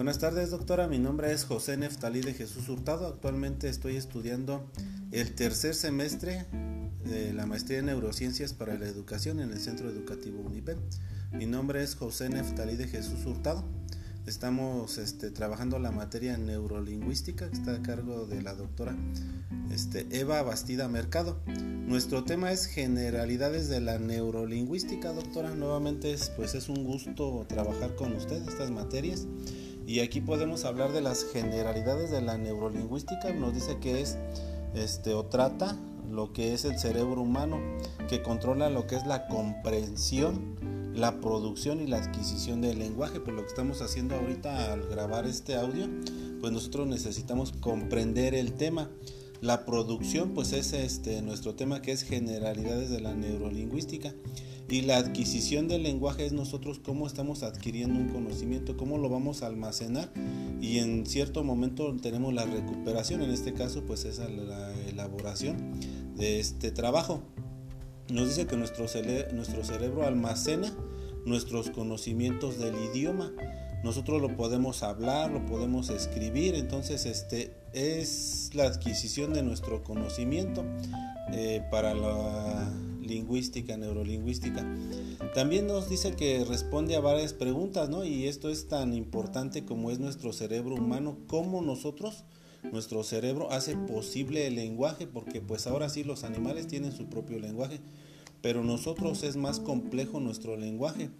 Buenas tardes, doctora. Mi nombre es José Neftalí de Jesús Hurtado. Actualmente estoy estudiando el tercer semestre de la maestría en neurociencias para la educación en el Centro Educativo UNIPEN. Mi nombre es José Neftalí de Jesús Hurtado. Estamos este, trabajando la materia neurolingüística que está a cargo de la doctora este, Eva Bastida Mercado. Nuestro tema es generalidades de la neurolingüística, doctora. Nuevamente es, pues es un gusto trabajar con usted estas materias. Y aquí podemos hablar de las generalidades de la neurolingüística. Nos dice que es este, o trata lo que es el cerebro humano, que controla lo que es la comprensión la producción y la adquisición del lenguaje, por lo que estamos haciendo ahorita al grabar este audio, pues nosotros necesitamos comprender el tema. La producción, pues es este nuestro tema que es generalidades de la neurolingüística. Y la adquisición del lenguaje es nosotros cómo estamos adquiriendo un conocimiento, cómo lo vamos a almacenar. Y en cierto momento tenemos la recuperación, en este caso pues es la elaboración de este trabajo. Nos dice que nuestro, nuestro cerebro almacena nuestros conocimientos del idioma. Nosotros lo podemos hablar, lo podemos escribir, entonces este es la adquisición de nuestro conocimiento eh, para la lingüística, neurolingüística. También nos dice que responde a varias preguntas, ¿no? Y esto es tan importante como es nuestro cerebro humano, como nosotros nuestro cerebro hace posible el lenguaje, porque pues ahora sí los animales tienen su propio lenguaje, pero nosotros es más complejo nuestro lenguaje.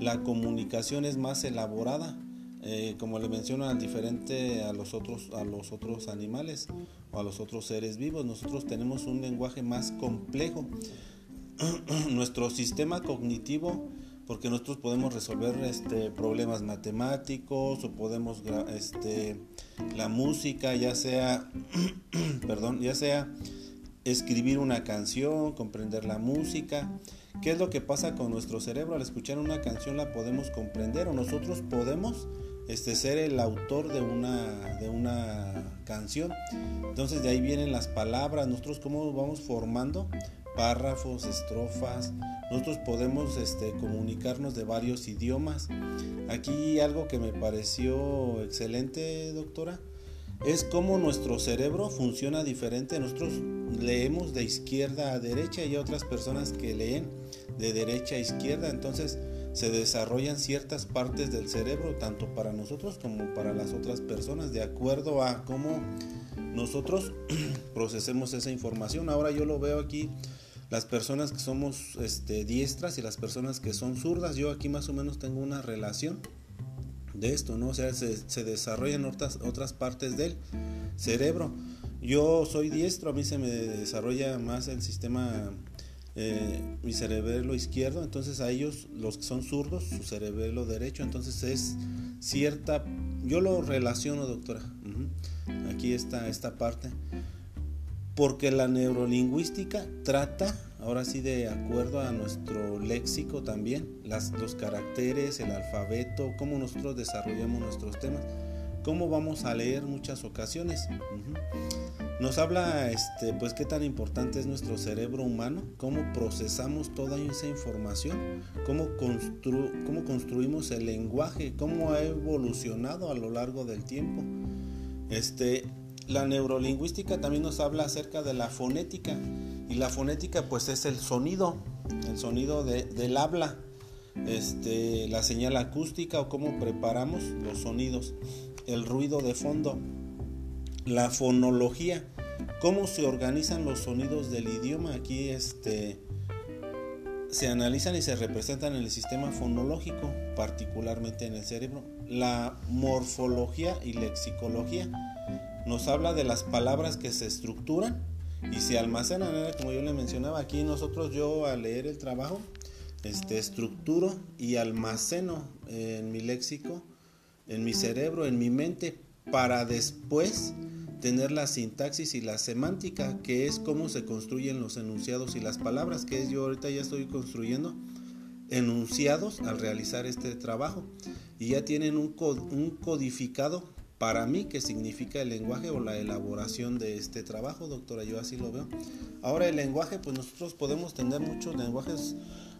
La comunicación es más elaborada, eh, como le menciono, diferente a los, otros, a los otros animales o a los otros seres vivos. Nosotros tenemos un lenguaje más complejo. Nuestro sistema cognitivo porque nosotros podemos resolver este, problemas matemáticos o podemos este, la música ya sea perdón ya sea escribir una canción comprender la música. Qué es lo que pasa con nuestro cerebro al escuchar una canción la podemos comprender o nosotros podemos este, ser el autor de una, de una canción. Entonces de ahí vienen las palabras. Nosotros cómo vamos formando párrafos estrofas nosotros podemos este, comunicarnos de varios idiomas. Aquí algo que me pareció excelente, doctora, es cómo nuestro cerebro funciona diferente. Nosotros leemos de izquierda a derecha y hay otras personas que leen de derecha a izquierda. Entonces se desarrollan ciertas partes del cerebro, tanto para nosotros como para las otras personas, de acuerdo a cómo nosotros procesemos esa información. Ahora yo lo veo aquí las personas que somos este, diestras y las personas que son zurdas. Yo aquí más o menos tengo una relación de esto, ¿no? O sea, se, desarrollan otras, otras partes del cerebro. Yo soy diestro, a mí se me desarrolla más el sistema, eh, mi cerebelo izquierdo, entonces a ellos, los que son zurdos, su cerebelo derecho, entonces es cierta, yo lo relaciono, doctora. Aquí está esta parte porque la neurolingüística trata, ahora sí de acuerdo a nuestro léxico también, las, los caracteres, el alfabeto, cómo nosotros desarrollamos nuestros temas, cómo vamos a leer muchas ocasiones. Nos habla, este, pues, qué tan importante es nuestro cerebro humano, cómo procesamos toda esa información, cómo, cómo construimos el lenguaje, cómo ha evolucionado a lo largo del tiempo. Este, la neurolingüística también nos habla acerca de la fonética y la fonética pues es el sonido, el sonido del habla, este, la señal acústica o cómo preparamos los sonidos, el ruido de fondo, la fonología, cómo se organizan los sonidos del idioma. Aquí este, se analizan y se representan en el sistema fonológico, particularmente en el cerebro. La morfología y lexicología nos habla de las palabras que se estructuran y se almacenan, como yo le mencionaba aquí nosotros yo al leer el trabajo este estructuro y almaceno en mi léxico, en mi cerebro, en mi mente para después tener la sintaxis y la semántica, que es cómo se construyen los enunciados y las palabras, que es yo ahorita ya estoy construyendo enunciados al realizar este trabajo. Y ya tienen un codificado para mí qué significa el lenguaje o la elaboración de este trabajo, doctora, yo así lo veo. Ahora el lenguaje, pues nosotros podemos tener muchos lenguajes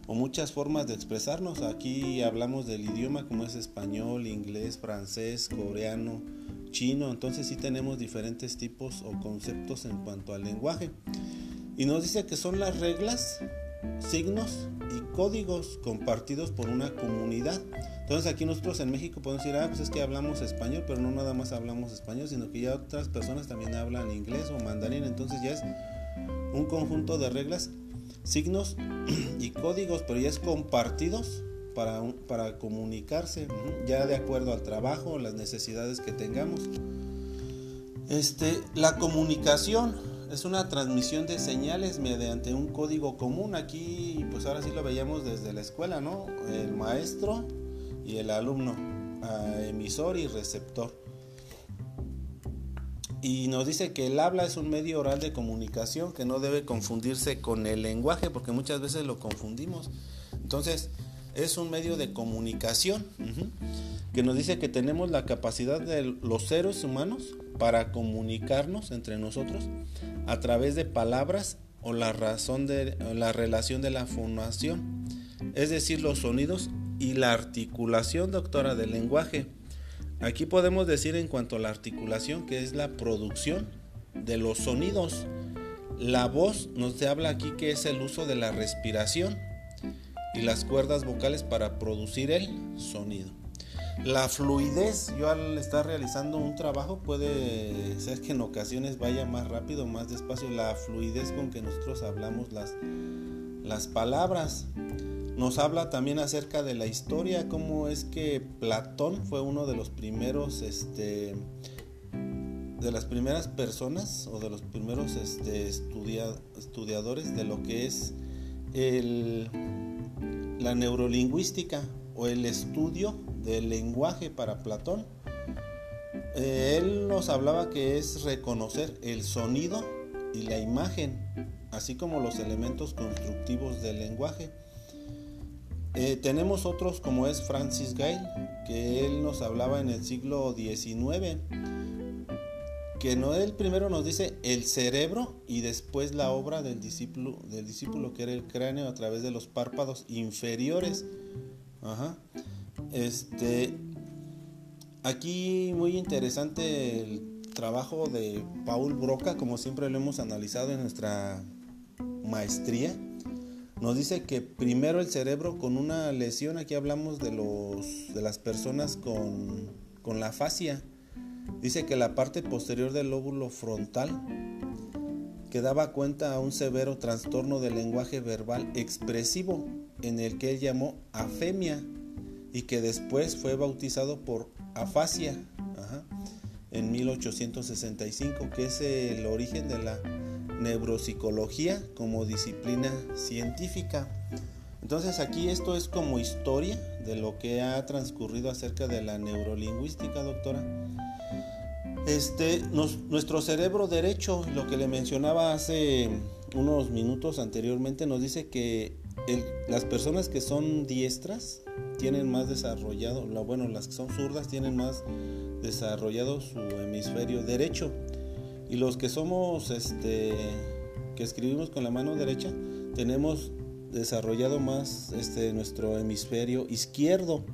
o muchas formas de expresarnos. Aquí hablamos del idioma como es español, inglés, francés, coreano, chino, entonces sí tenemos diferentes tipos o conceptos en cuanto al lenguaje. Y nos dice que son las reglas, signos y códigos compartidos por una comunidad. Entonces aquí nosotros en México podemos decir, ah, pues es que hablamos español, pero no nada más hablamos español, sino que ya otras personas también hablan inglés o mandarín, entonces ya es un conjunto de reglas, signos y códigos, pero ya es compartidos para, para comunicarse, ya de acuerdo al trabajo, las necesidades que tengamos. Este, la comunicación es una transmisión de señales mediante un código común. Aquí, pues ahora sí lo veíamos desde la escuela, ¿no? El maestro y el alumno, emisor y receptor. Y nos dice que el habla es un medio oral de comunicación que no debe confundirse con el lenguaje, porque muchas veces lo confundimos. Entonces, es un medio de comunicación que nos dice que tenemos la capacidad de los seres humanos para comunicarnos entre nosotros a través de palabras o la razón de la relación de la fonación, es decir, los sonidos y la articulación, doctora, del lenguaje. Aquí podemos decir en cuanto a la articulación que es la producción de los sonidos. La voz nos habla aquí que es el uso de la respiración y las cuerdas vocales para producir el sonido. La fluidez, yo al estar realizando un trabajo puede ser que en ocasiones vaya más rápido, más despacio. La fluidez con que nosotros hablamos las, las palabras. Nos habla también acerca de la historia, cómo es que Platón fue uno de los primeros, este, de las primeras personas o de los primeros este, estudiadores de lo que es el, la neurolingüística o el estudio del lenguaje para Platón. Eh, él nos hablaba que es reconocer el sonido y la imagen, así como los elementos constructivos del lenguaje. Eh, tenemos otros como es Francis Gale, que él nos hablaba en el siglo XIX, que no él primero nos dice el cerebro y después la obra del discípulo, del discípulo que era el cráneo a través de los párpados inferiores. Ajá. Este, aquí muy interesante el trabajo de Paul Broca, como siempre lo hemos analizado en nuestra maestría. Nos dice que primero el cerebro con una lesión, aquí hablamos de, los, de las personas con, con la fascia. Dice que la parte posterior del lóbulo frontal que daba cuenta a un severo trastorno del lenguaje verbal expresivo en el que él llamó afemia y que después fue bautizado por afasia en 1865, que es el origen de la neuropsicología como disciplina científica. Entonces aquí esto es como historia de lo que ha transcurrido acerca de la neurolingüística, doctora. Este, nuestro cerebro derecho, lo que le mencionaba hace unos minutos anteriormente, nos dice que las personas que son diestras tienen más desarrollado, bueno, las que son zurdas tienen más desarrollado su hemisferio derecho. Y los que somos, este, que escribimos con la mano derecha, tenemos desarrollado más este, nuestro hemisferio izquierdo.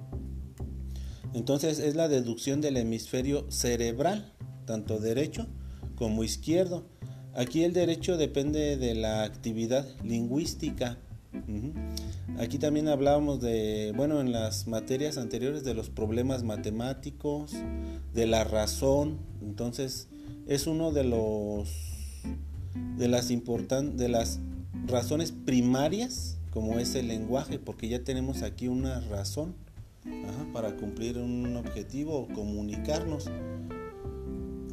Entonces es la deducción del hemisferio cerebral, tanto derecho como izquierdo. Aquí el derecho depende de la actividad lingüística Aquí también hablábamos de, bueno, en las materias anteriores de los problemas matemáticos, de la razón. Entonces, es uno de los de las de las razones primarias, como es el lenguaje, porque ya tenemos aquí una razón para cumplir un objetivo o comunicarnos.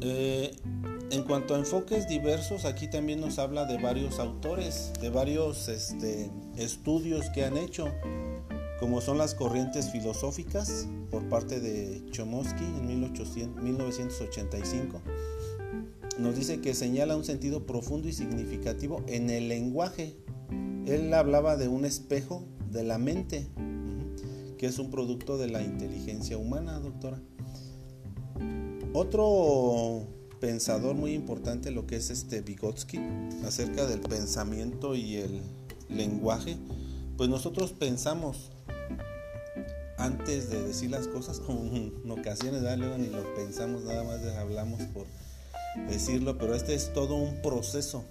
Eh, en cuanto a enfoques diversos, aquí también nos habla de varios autores, de varios este, estudios que han hecho, como son las corrientes filosóficas por parte de Chomsky en 1985. Nos dice que señala un sentido profundo y significativo en el lenguaje. Él hablaba de un espejo de la mente, que es un producto de la inteligencia humana, doctora. Otro pensador muy importante lo que es este Vygotsky acerca del pensamiento y el lenguaje pues nosotros pensamos antes de decir las cosas, en ocasiones, luego ni lo pensamos, nada más hablamos por decirlo, pero este es todo un proceso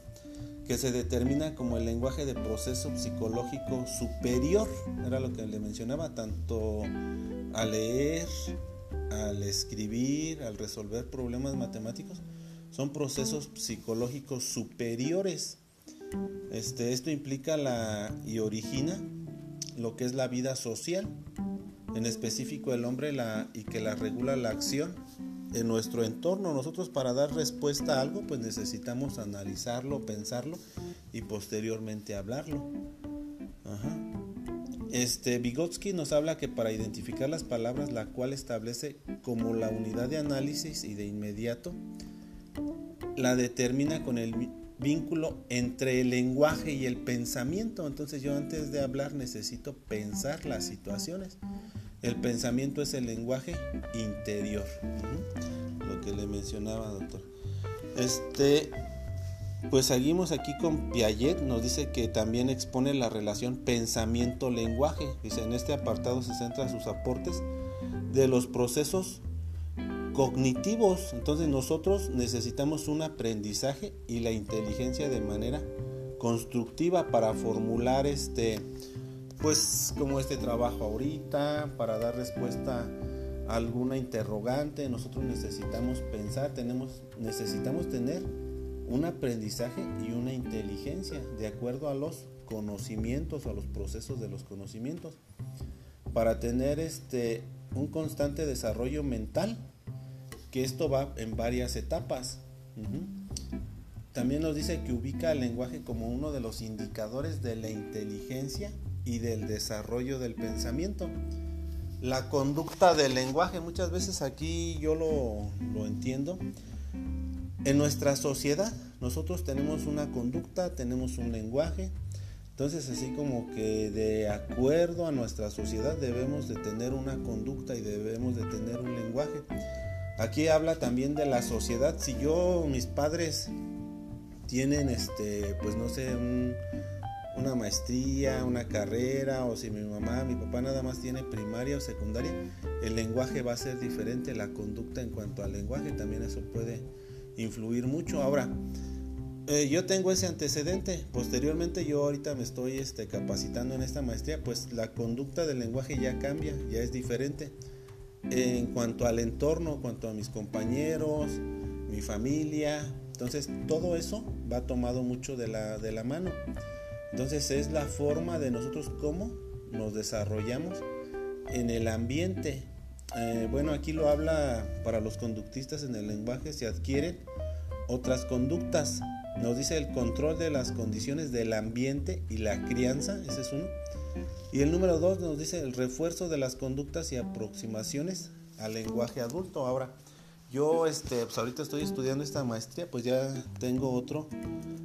que se determina como el lenguaje de proceso psicológico superior, era lo que le mencionaba, tanto al leer, al escribir, al resolver problemas matemáticos, son procesos psicológicos superiores. Este, esto implica la y origina lo que es la vida social, en específico el hombre la, y que la regula la acción en nuestro entorno. Nosotros para dar respuesta a algo pues necesitamos analizarlo, pensarlo y posteriormente hablarlo. Este Vygotsky nos habla que para identificar las palabras, la cual establece como la unidad de análisis y de inmediato la determina con el vínculo entre el lenguaje y el pensamiento. Entonces yo antes de hablar necesito pensar las situaciones. El pensamiento es el lenguaje interior. Que le mencionaba, doctor. Este, pues seguimos aquí con Piaget, nos dice que también expone la relación pensamiento-lenguaje. Dice, en este apartado se centra sus aportes de los procesos cognitivos. Entonces nosotros necesitamos un aprendizaje y la inteligencia de manera constructiva para formular este pues como este trabajo ahorita, para dar respuesta alguna interrogante, nosotros necesitamos pensar, tenemos necesitamos tener un aprendizaje y una inteligencia de acuerdo a los conocimientos o a los procesos de los conocimientos para tener este un constante desarrollo mental que esto va en varias etapas. También nos dice que ubica el lenguaje como uno de los indicadores de la inteligencia y del desarrollo del pensamiento. La conducta del lenguaje, muchas veces aquí yo lo, lo entiendo. En nuestra sociedad nosotros tenemos una conducta, tenemos un lenguaje, entonces así como que de acuerdo a nuestra sociedad debemos de tener una conducta y debemos de tener un lenguaje. Aquí habla también de la sociedad. Si yo, mis padres tienen, este, pues no sé, una maestría, una carrera, o si mi mamá, mi papá nada más tiene primaria o secundaria, el lenguaje va a ser diferente, la conducta en cuanto al lenguaje también eso puede influir mucho. Ahora, eh, yo tengo ese antecedente, posteriormente yo ahorita me estoy este, capacitando en esta maestría, pues la conducta del lenguaje ya cambia, ya es diferente en cuanto al entorno, en cuanto a mis compañeros, mi familia. Entonces todo eso va tomado mucho de la, de la mano. Entonces es la forma de nosotros cómo nos desarrollamos en el ambiente. Eh, bueno, aquí lo habla para los conductistas en el lenguaje, se adquieren otras conductas. Nos dice el control de las condiciones del ambiente y la crianza, ese es uno y el número dos nos dice el refuerzo de las conductas y aproximaciones al lenguaje adulto. Ahora, yo este, pues ahorita estoy estudiando esta maestría, pues ya tengo otro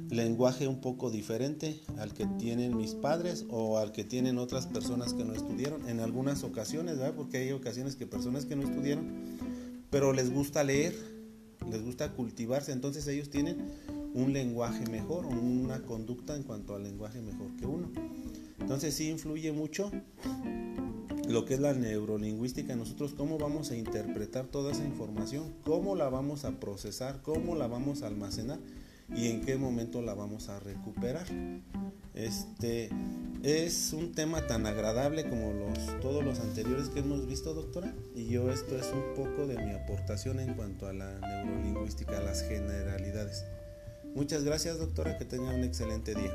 lenguaje un poco diferente al que tienen mis padres o al que tienen otras personas que no estudiaron. En algunas ocasiones, ¿verdad? Porque hay ocasiones que personas que no estudiaron, pero les gusta leer, les gusta cultivarse, entonces ellos tienen un lenguaje mejor, una conducta en cuanto al lenguaje mejor que uno. Entonces sí influye mucho lo que es la neurolingüística, nosotros cómo vamos a interpretar toda esa información, cómo la vamos a procesar, cómo la vamos a almacenar y en qué momento la vamos a recuperar. Este es un tema tan agradable como los, todos los anteriores que hemos visto, doctora, y yo esto es un poco de mi aportación en cuanto a la neurolingüística, a las generalidades. Muchas gracias, doctora, que tenga un excelente día.